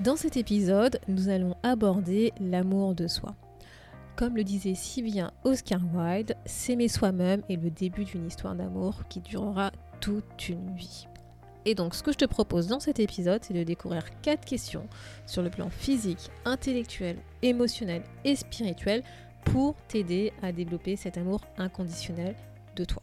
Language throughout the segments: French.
Dans cet épisode, nous allons aborder l'amour de soi. Comme le disait si bien Oscar Wilde, s'aimer soi-même est le début d'une histoire d'amour qui durera toute une vie. Et donc ce que je te propose dans cet épisode, c'est de découvrir quatre questions sur le plan physique, intellectuel, émotionnel et spirituel pour t'aider à développer cet amour inconditionnel de toi.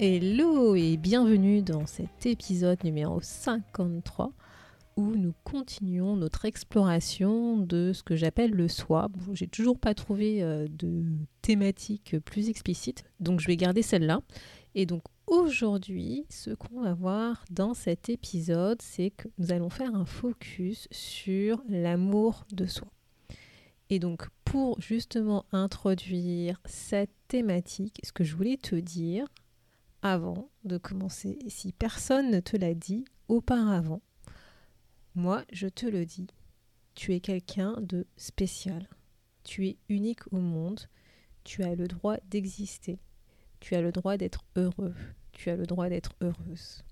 Hello et bienvenue dans cet épisode numéro 53 où nous continuons notre exploration de ce que j'appelle le soi. Bon, j'ai toujours pas trouvé euh, de thématique plus explicite, donc je vais garder celle-là. Et donc aujourd'hui, ce qu'on va voir dans cet épisode, c'est que nous allons faire un focus sur l'amour de soi. Et donc pour justement introduire cette thématique, ce que je voulais te dire, avant de commencer. Si personne ne te l'a dit auparavant, moi, je te le dis, tu es quelqu'un de spécial. Tu es unique au monde. Tu as le droit d'exister. Tu as le droit d'être heureux. Tu as le droit d'être heureuse.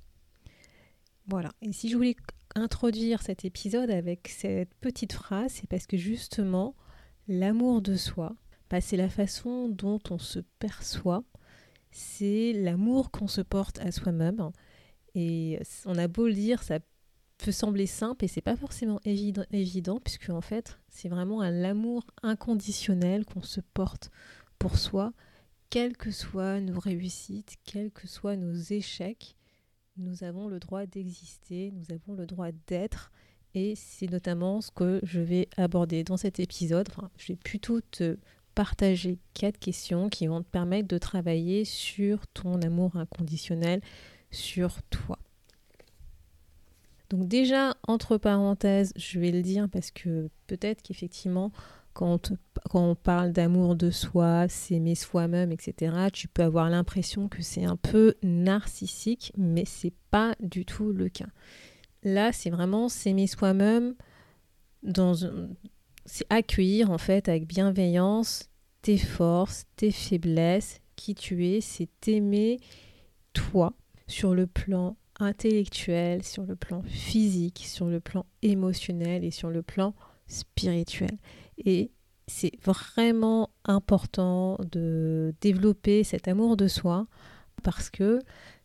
Voilà. Et si je voulais introduire cet épisode avec cette petite phrase, c'est parce que justement, l'amour de soi, bah, c'est la façon dont on se perçoit c'est l'amour qu'on se porte à soi-même. Et on a beau le dire, ça peut sembler simple et c'est pas forcément évident, évident puisque en fait, c'est vraiment un amour inconditionnel qu'on se porte pour soi, quelles que soient nos réussites, quels que soient nos échecs. Nous avons le droit d'exister, nous avons le droit d'être et c'est notamment ce que je vais aborder dans cet épisode. Enfin, je vais plutôt te partager quatre questions qui vont te permettre de travailler sur ton amour inconditionnel, sur toi. Donc déjà, entre parenthèses, je vais le dire parce que peut-être qu'effectivement, quand, on parle d'amour de soi, s'aimer soi-même, etc., tu peux avoir l'impression que c'est un peu narcissique, mais c'est pas du tout le cas. Là, c'est vraiment s'aimer soi-même dans c'est accueillir en fait avec bienveillance tes forces, tes faiblesses, qui tu es, c'est t'aimer toi sur le plan intellectuel, sur le plan physique, sur le plan émotionnel et sur le plan spirituel. Et c'est vraiment important de développer cet amour de soi parce que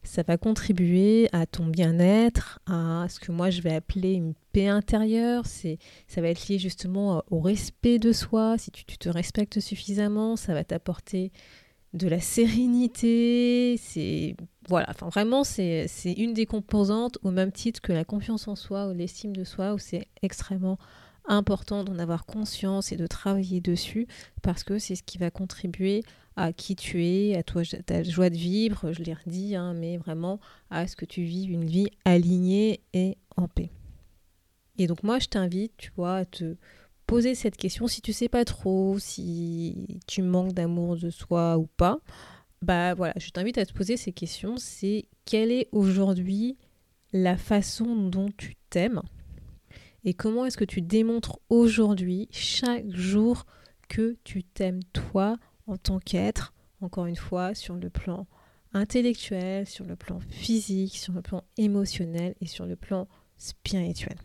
ça va contribuer à ton bien-être, à ce que moi je vais appeler une paix intérieure. C'est, ça va être lié justement au respect de soi. Si tu, te respectes suffisamment, ça va t'apporter de la sérénité. C'est voilà, enfin vraiment c'est, c'est une des composantes au même titre que la confiance en soi ou l'estime de soi où c'est extrêmement important d'en avoir conscience et de travailler dessus parce que c'est ce qui va contribuer à qui tu es, à toi, ta joie de vivre, je l'ai redit, hein, mais vraiment à ce que tu vives une vie alignée et en paix. Et donc moi, je t'invite, tu vois, à te poser cette question si tu sais pas trop si tu manques d'amour de soi ou pas. Bah voilà, je t'invite à te poser ces questions. C'est quelle est aujourd'hui la façon dont tu t'aimes? Et comment est-ce que tu démontres aujourd'hui, chaque jour, que tu t'aimes toi en tant qu'être, encore une fois, sur le plan intellectuel, sur le plan physique, sur le plan émotionnel et sur le plan spirituel.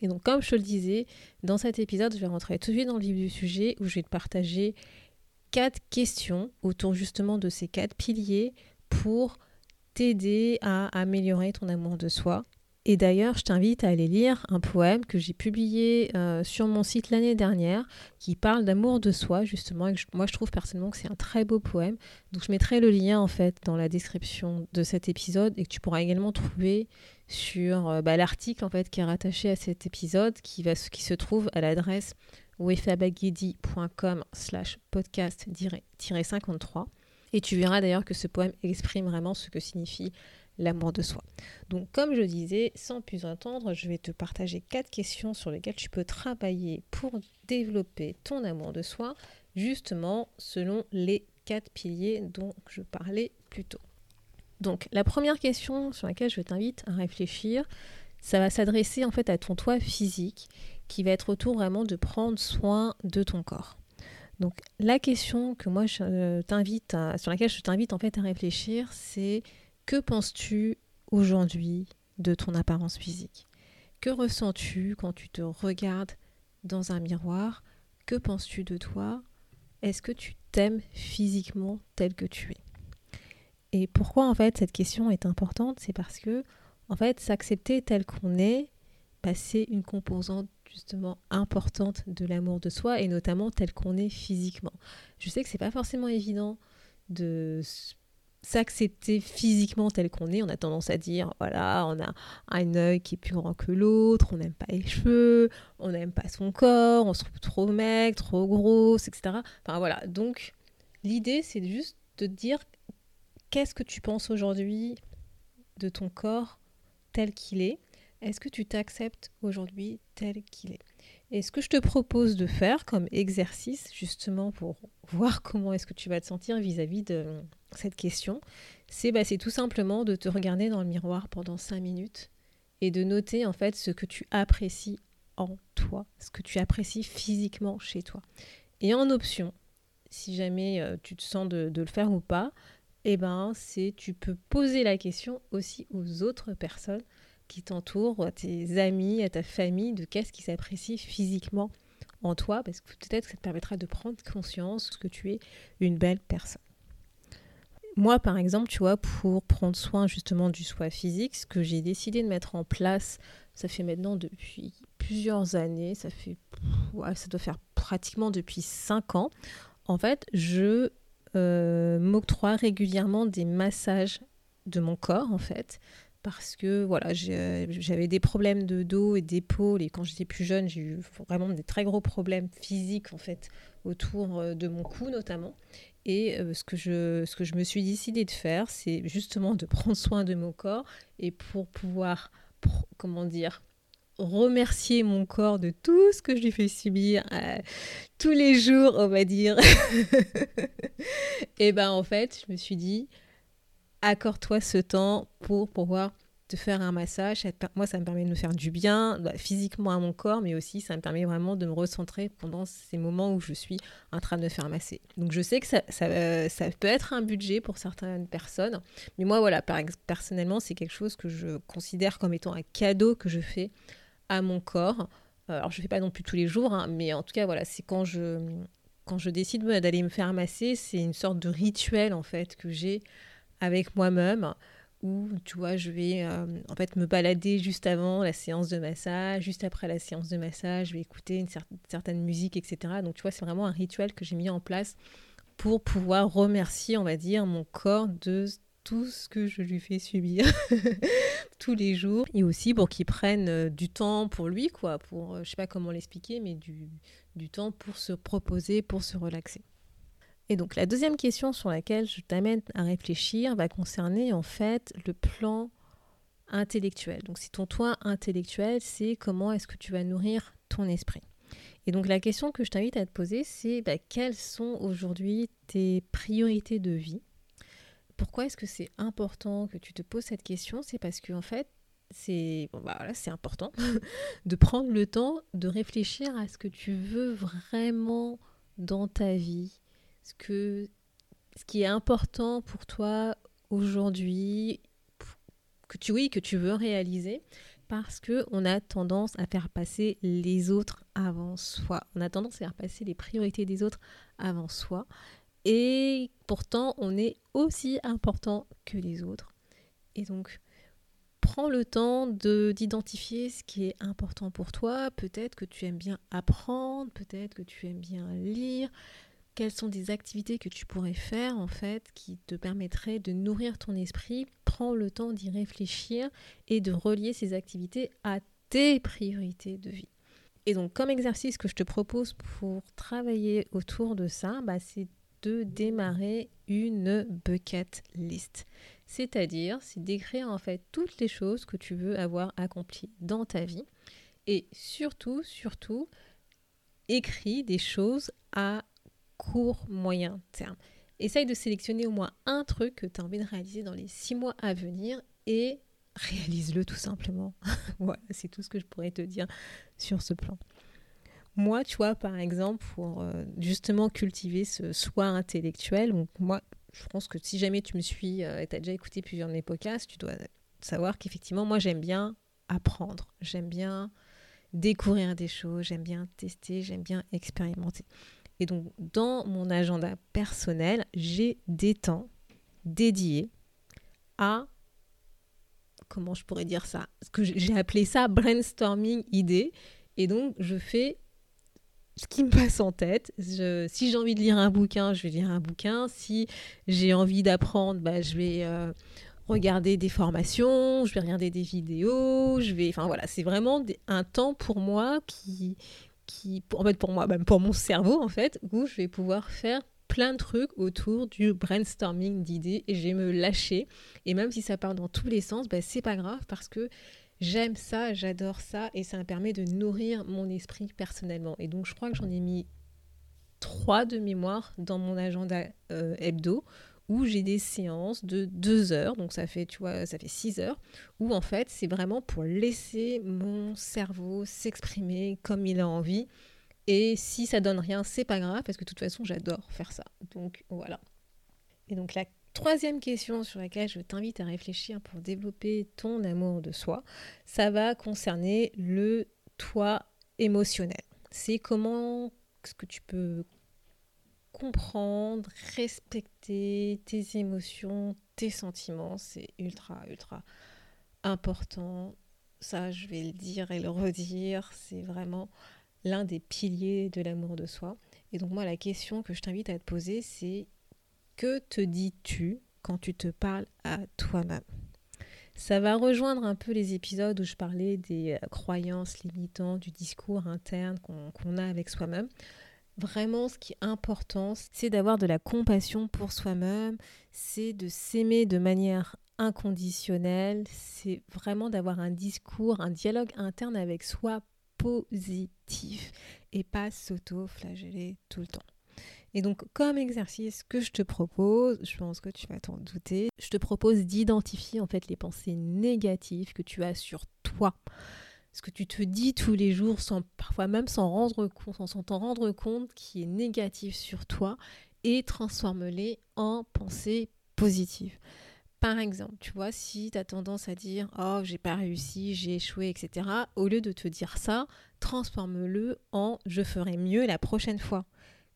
Et donc, comme je te le disais, dans cet épisode, je vais rentrer tout de suite dans le vif du sujet où je vais te partager quatre questions autour justement de ces quatre piliers pour t'aider à améliorer ton amour de soi et d'ailleurs, je t'invite à aller lire un poème que j'ai publié euh, sur mon site l'année dernière qui parle d'amour de soi, justement. Moi, je trouve personnellement que c'est un très beau poème. Donc, je mettrai le lien, en fait, dans la description de cet épisode et que tu pourras également trouver sur euh, bah, l'article, en fait, qui est rattaché à cet épisode, qui, va, se trouve à l'adresse wefabagedi.com slash podcast-53. Et tu verras d'ailleurs que ce poème exprime vraiment ce que signifie l'amour de soi. Donc comme je disais, sans plus attendre, je vais te partager quatre questions sur lesquelles tu peux travailler pour développer ton amour de soi, justement selon les quatre piliers dont je parlais plus tôt. Donc la première question sur laquelle je t'invite à réfléchir, ça va s'adresser en fait à ton toi physique qui va être autour vraiment de prendre soin de ton corps. Donc la question que moi je euh, t'invite sur laquelle je t'invite en fait à réfléchir, c'est que penses-tu aujourd'hui de ton apparence physique? Que ressens-tu quand tu te regardes dans un miroir? Que penses-tu de toi? Est-ce que tu t'aimes physiquement tel que tu es? Et pourquoi en fait cette question est importante? C'est parce que en fait s'accepter tel qu'on est, bah, c'est une composante justement importante de l'amour de soi et notamment tel qu'on est physiquement. Je sais que c'est pas forcément évident de s'accepter physiquement tel qu'on est. On a tendance à dire, voilà, on a un œil qui est plus grand que l'autre, on n'aime pas les cheveux, on n'aime pas son corps, on se trouve trop maigre, trop grosse, etc. Enfin voilà, donc l'idée c'est juste de dire qu'est-ce que tu penses aujourd'hui de ton corps tel qu'il est? Est-ce que tu t'acceptes aujourd'hui tel qu'il est? Et ce que je te propose de faire comme exercice, justement pour voir comment est-ce que tu vas te sentir vis-à-vis de cette question, c'est bah, tout simplement de te regarder dans le miroir pendant 5 minutes et de noter en fait ce que tu apprécies en toi, ce que tu apprécies physiquement chez toi. Et en option, si jamais euh, tu te sens de, le faire ou pas, eh ben, c'est tu peux poser la question aussi aux autres personnes qui t'entourent, à tes amis, à ta famille, de qu'est-ce qui s'apprécie physiquement en toi, parce que peut-être que ça te permettra de prendre conscience que tu es une belle personne. Moi, par exemple, tu vois, pour prendre soin justement du soi physique, ce que j'ai décidé de mettre en place, ça fait maintenant depuis plusieurs années, ça fait, ça doit faire pratiquement depuis cinq ans. En fait, je euh, m'octroie régulièrement des massages de mon corps, en fait, parce que voilà, j'avais des problèmes de dos et d'épaule et quand j'étais plus jeune, j'ai eu vraiment des très gros problèmes physiques en fait autour euh, de mon cou notamment. Et euh, ce, que je, me suis décidé de faire, c'est justement de prendre soin de mon corps et pour pouvoir, comment dire, remercier mon corps de tout ce que je lui fais subir euh, tous les jours, on va dire. et ben en fait, je me suis dit, accorde-toi ce temps pour pouvoir te faire un massage. Moi, ça me permet de me faire du bien bah, physiquement à mon corps, mais aussi ça me permet vraiment de me recentrer pendant ces moments où je suis en train de me faire masser. Donc je sais que ça, euh, peut être un budget pour certaines personnes, mais moi, voilà, personnellement, c'est quelque chose que je considère comme étant un cadeau que je fais à mon corps. Euh, alors je ne fais pas non plus tous les jours, hein, mais en tout cas, voilà, c'est quand je décide d'aller me faire masser, c'est une sorte de rituel en fait que j'ai avec moi-même où tu vois je vais euh, en fait me balader juste avant la séance de massage juste après la séance de massage je vais écouter une certaine musique etc donc tu vois c'est vraiment un rituel que j'ai mis en place pour pouvoir remercier on va dire mon corps de tout ce que je lui fais subir tous les jours. Et aussi pour qu'il prenne euh, du temps pour lui quoi pour euh, je sais pas comment l'expliquer mais du, du temps pour se proposer pour se relaxer et donc la deuxième question sur laquelle je t'amène à réfléchir va concerner en fait le plan intellectuel. Donc si ton toit intellectuel, c'est comment est-ce que tu vas nourrir ton esprit. Et donc la question que je t'invite à te poser, c'est bah, quelles sont aujourd'hui tes priorités de vie? Pourquoi est-ce que c'est important que tu te poses cette question? C'est parce que en fait, c'est bah, c'est important de prendre le temps de réfléchir à ce que tu veux vraiment dans ta vie, ce, que, ce qui est important pour toi aujourd'hui, que tu, oui, que tu veux réaliser, parce qu'on a tendance à faire passer les autres avant soi. On a tendance à faire passer les priorités des autres avant soi. Et pourtant, on est aussi important que les autres. Et donc, prends le temps de d'identifier ce qui est important pour toi. Peut-être que tu aimes bien apprendre, peut-être que tu aimes bien lire, quelles sont des activités que tu pourrais faire en fait qui te permettraient de nourrir ton esprit. Prends le temps d'y réfléchir et de relier ces activités à tes priorités de vie. Et donc comme exercice que je te propose pour travailler autour de ça, bah, c'est de démarrer une bucket list. C'est-à-dire, c'est d'écrire en fait toutes les choses que tu veux avoir accomplies dans ta vie. Et surtout, surtout, écris des choses à court, moyen terme. Essaye de sélectionner au moins un truc que tu as envie de réaliser dans les six mois à venir et réalise-le tout simplement. voilà, c'est tout ce que je pourrais te dire sur ce plan. Moi, tu vois, par exemple, pour euh, justement cultiver ce soi intellectuel, moi, je pense que si jamais tu me suis euh, et tu as déjà écouté plusieurs de mes podcasts, tu dois savoir qu'effectivement, moi, j'aime bien apprendre. J'aime bien découvrir des choses, j'aime bien tester, j'aime bien expérimenter. Et donc, dans mon agenda personnel, j'ai des temps dédiés à comment je pourrais dire ça Ce que j'ai appelé ça brainstorming idée. Et donc, je fais ce qui me passe en tête. si j'ai envie de lire un bouquin, je vais lire un bouquin. Si j'ai envie d'apprendre, bah, je vais euh, regarder des formations, je vais regarder des vidéos. Je vais, enfin voilà, c'est vraiment un temps pour moi qui, qui, en fait pour moi, même pour mon cerveau en fait, où je vais pouvoir faire plein de trucs autour du brainstorming d'idées et je vais me lâcher. Et même si ça part dans tous les sens, bah, c'est pas grave parce que j'aime ça, j'adore ça et ça me permet de nourrir mon esprit personnellement. Et donc je crois que j'en ai mis trois de mémoire dans mon agenda euh, hebdo où j'ai des séances de deux heures, donc ça fait, tu vois, ça fait six heures, où en fait c'est vraiment pour laisser mon cerveau s'exprimer comme il a envie. Et si ça donne rien, c'est pas grave, parce que de toute façon j'adore faire ça. Donc voilà. Et donc la troisième question sur laquelle je t'invite à réfléchir pour développer ton amour de soi, ça va concerner le toi émotionnel. C'est comment ce que tu peux comprendre, respecter tes émotions, tes sentiments, c'est ultra, ultra important. Ça, je vais le dire et le redire, c'est vraiment l'un des piliers de l'amour de soi. Et donc moi, la question que je t'invite à te poser, c'est que te dis-tu quand tu te parles à toi-même? Ça va rejoindre un peu les épisodes où je parlais des euh, croyances limitantes, du discours interne qu'on a avec soi-même. Vraiment, ce qui est important, c'est d'avoir de la compassion pour soi-même, c'est de s'aimer de manière inconditionnelle, c'est vraiment d'avoir un discours, un dialogue interne avec soi positif et pas s'auto-flageller tout le temps. Et donc, comme exercice que je te propose, je pense que tu vas t'en douter, je te propose d'identifier en fait les pensées négatives que tu as sur toi. Ce que tu te dis tous les jours, parfois même sans rendre compte, sans t'en rendre compte, qui est négatif sur toi, et transforme-les en pensées positives. Par exemple, tu vois, si tu as tendance à dire Oh, j'ai pas réussi, j'ai échoué, etc., au lieu de te dire ça, transforme-le en Je ferai mieux la prochaine fois.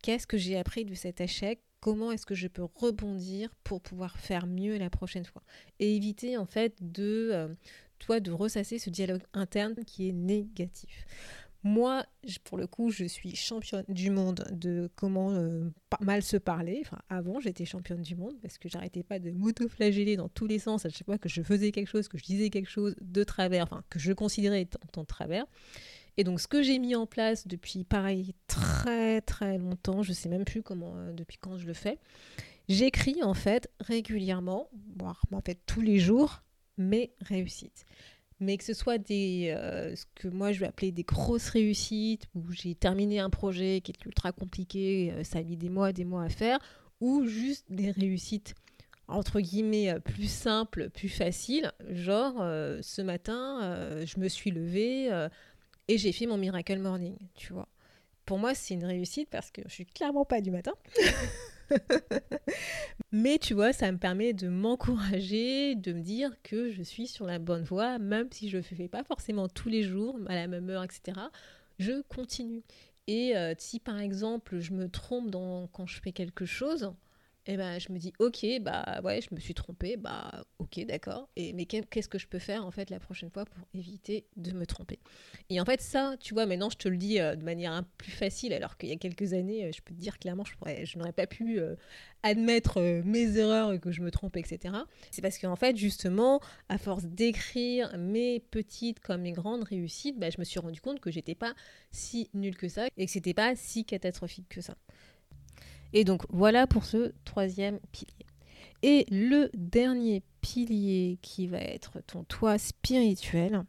Qu'est-ce que j'ai appris de cet échec? Comment est-ce que je peux rebondir pour pouvoir faire mieux la prochaine fois? Et éviter en fait de, euh, de ressasser ce dialogue interne qui est négatif. Moi, pour le coup, je suis championne du monde de comment euh, mal se parler. Avant, j'étais championne du monde parce que j'arrêtais pas de m'auto-flageller dans tous les sens à chaque fois que je faisais quelque chose, que je disais quelque chose de travers, enfin, que je considérais étant de travers. Et donc, ce que j'ai mis en place depuis, pareil, très très longtemps, je sais même plus comment, euh, depuis quand je le fais, j'écris en fait régulièrement, voire en fait tous les jours, mes réussites. Mais que ce soit des, euh, ce que moi je vais appeler des grosses réussites, où j'ai terminé un projet qui est ultra compliqué, euh, ça a mis des mois, des mois à faire, ou juste des réussites entre guillemets plus simples, plus faciles, genre ce matin je me suis levée et j'ai fait mon Miracle Morning, tu vois. Pour moi, c'est une réussite parce que je suis clairement pas du matin. Mais tu vois, ça me permet de m'encourager, de me dire que je suis sur la bonne voie, même si je ne fais pas forcément tous les jours, à la même heure, etc. Je continue. Et euh, si par exemple je me trompe quand je fais quelque chose, et eh ben je me dis ok bah ouais je me suis trompée bah ok d'accord. Et mais qu'est-ce que je peux faire en fait la prochaine fois pour éviter de me tromper? Et en fait ça tu vois maintenant je te le dis euh, de manière un plus facile alors qu'il y a quelques années euh, je peux te dire clairement je je n'aurais pas pu euh, admettre mes erreurs que je me trompe etc c'est parce qu'en fait justement à force d'écrire mes petites comme mes grandes réussites bah, je me suis rendu compte que j'étais pas si nulle que ça et que c'était pas si catastrophique que ça Et donc voilà pour ce troisième pilier. Et le dernier pilier qui va être ton toit spirituel,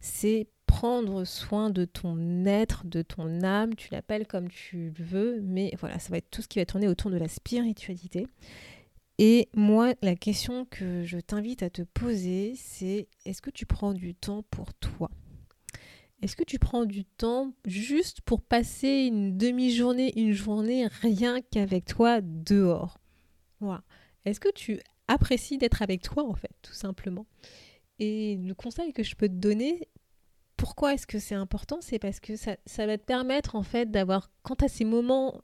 c'est prendre soin de ton être, de ton âme, tu l'appelles comme tu le veux, mais voilà, ça va être tout ce qui va tourner autour de la spiritualité. Et moi, la question que je t'invite à te poser, c'est est-ce que tu prends du temps pour toi? Est-ce que tu prends du temps juste pour passer une demi-journée, une journée, rien qu'avec toi dehors? Voilà. Est-ce que tu apprécies d'être avec toi, en fait, tout simplement? Et le conseil que je peux te donner, pourquoi est-ce que c'est important? C'est parce que ça, ça, va te permettre, en fait, d'avoir, quant à ces moments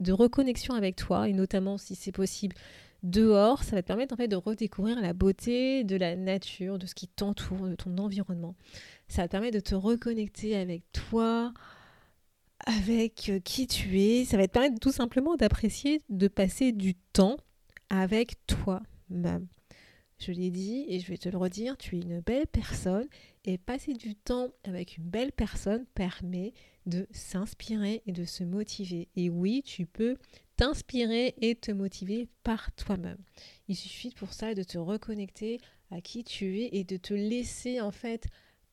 de reconnexion avec toi, et notamment si c'est possible, dehors, ça va te permettre en fait de redécouvrir la beauté de la nature, de ce qui t'entoure, de ton environnement. Ça va te permettre de te reconnecter avec toi, avec euh, qui tu es. Ça va te permettre tout simplement d'apprécier, de passer du temps avec toi-même. Je l'ai dit et je vais te le redire, tu es une belle personne et passer du temps avec une belle personne permet de s'inspirer et de se motiver. Et oui, tu peux t'inspirer et te motiver par toi-même. Il suffit pour ça de te reconnecter à qui tu es et de te laisser en fait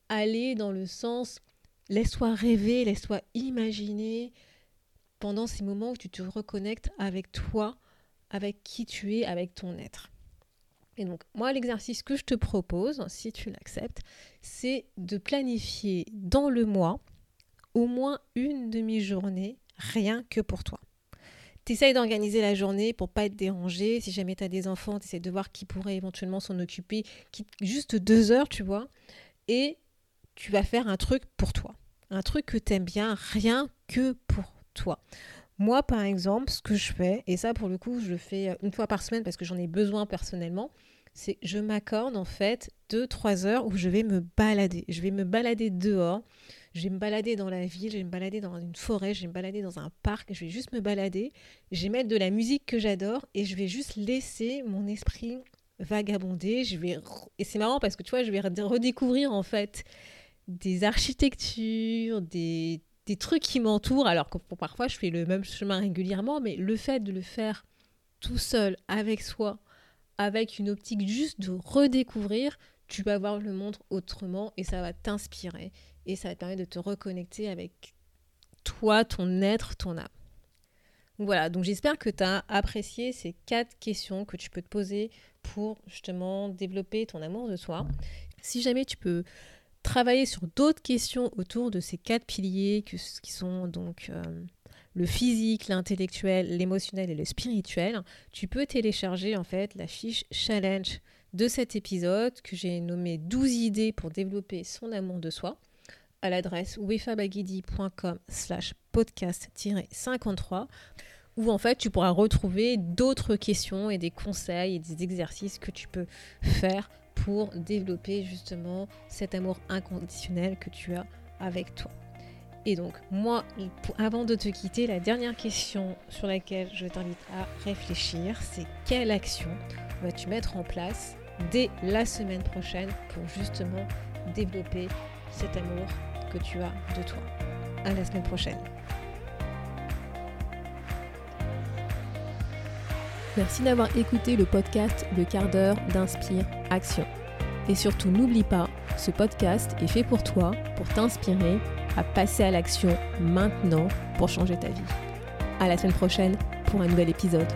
aller dans le sens laisse-toi rêver, laisse-toi imaginer pendant ces moments où tu te reconnectes avec toi, avec qui tu es, avec ton être. Et donc, moi, l'exercice que je te propose, si tu l'acceptes, c'est de planifier dans le mois au moins une demi-journée rien que pour toi. T'essayes d'organiser la journée pour pas être dérangé. Si jamais tu as des enfants, tu de voir qui pourrait éventuellement s'en occuper. Juste deux heures, tu vois. Et tu vas faire un truc pour toi. Un truc que tu aimes bien, rien que pour toi. Moi, par exemple, ce que je fais, et ça pour le coup, je le fais une fois par semaine parce que j'en ai besoin personnellement, c'est je m'accorde en fait deux, trois heures où je vais me balader. Je vais me balader dehors. Je vais me balader dans la ville, je vais me balader dans une forêt, je vais me balader dans un parc, je vais juste me balader, je vais mettre de la musique que j'adore et je vais juste laisser mon esprit vagabonder. Je vais et c'est marrant parce que tu vois, je vais redécouvrir en fait des architectures, des, des trucs qui m'entourent. Alors que parfois je fais le même chemin régulièrement, mais le fait de le faire tout seul avec soi, avec une optique juste de redécouvrir, tu vas voir le monde autrement et ça va t'inspirer et ça va te permettre de te reconnecter avec toi, ton être, ton âme. Voilà, donc j'espère que tu as apprécié ces quatre questions que tu peux te poser pour justement développer ton amour de soi. Si jamais tu peux travailler sur d'autres questions autour de ces quatre piliers qui sont donc euh, le physique, l'intellectuel, l'émotionnel et le spirituel, tu peux télécharger en fait la fiche challenge de cet épisode que j'ai nommé 12 idées pour développer son amour de soi à l'adresse wefabagidi.com slash podcast-53 où en fait tu pourras retrouver d'autres questions et des conseils et des exercices que tu peux faire pour développer justement cet amour inconditionnel que tu as avec toi. Et donc moi, avant de te quitter, la dernière question sur laquelle je t'invite à réfléchir, c'est quelle action vas-tu mettre en place dès la semaine prochaine pour justement développer cet amour que tu as de toi? À la semaine prochaine. Merci d'avoir écouté le podcast Le quart d'heure d'Inspire Action. Et surtout, n'oublie pas, ce podcast est fait pour toi, pour t'inspirer à passer à l'action maintenant pour changer ta vie. À la semaine prochaine pour un nouvel épisode.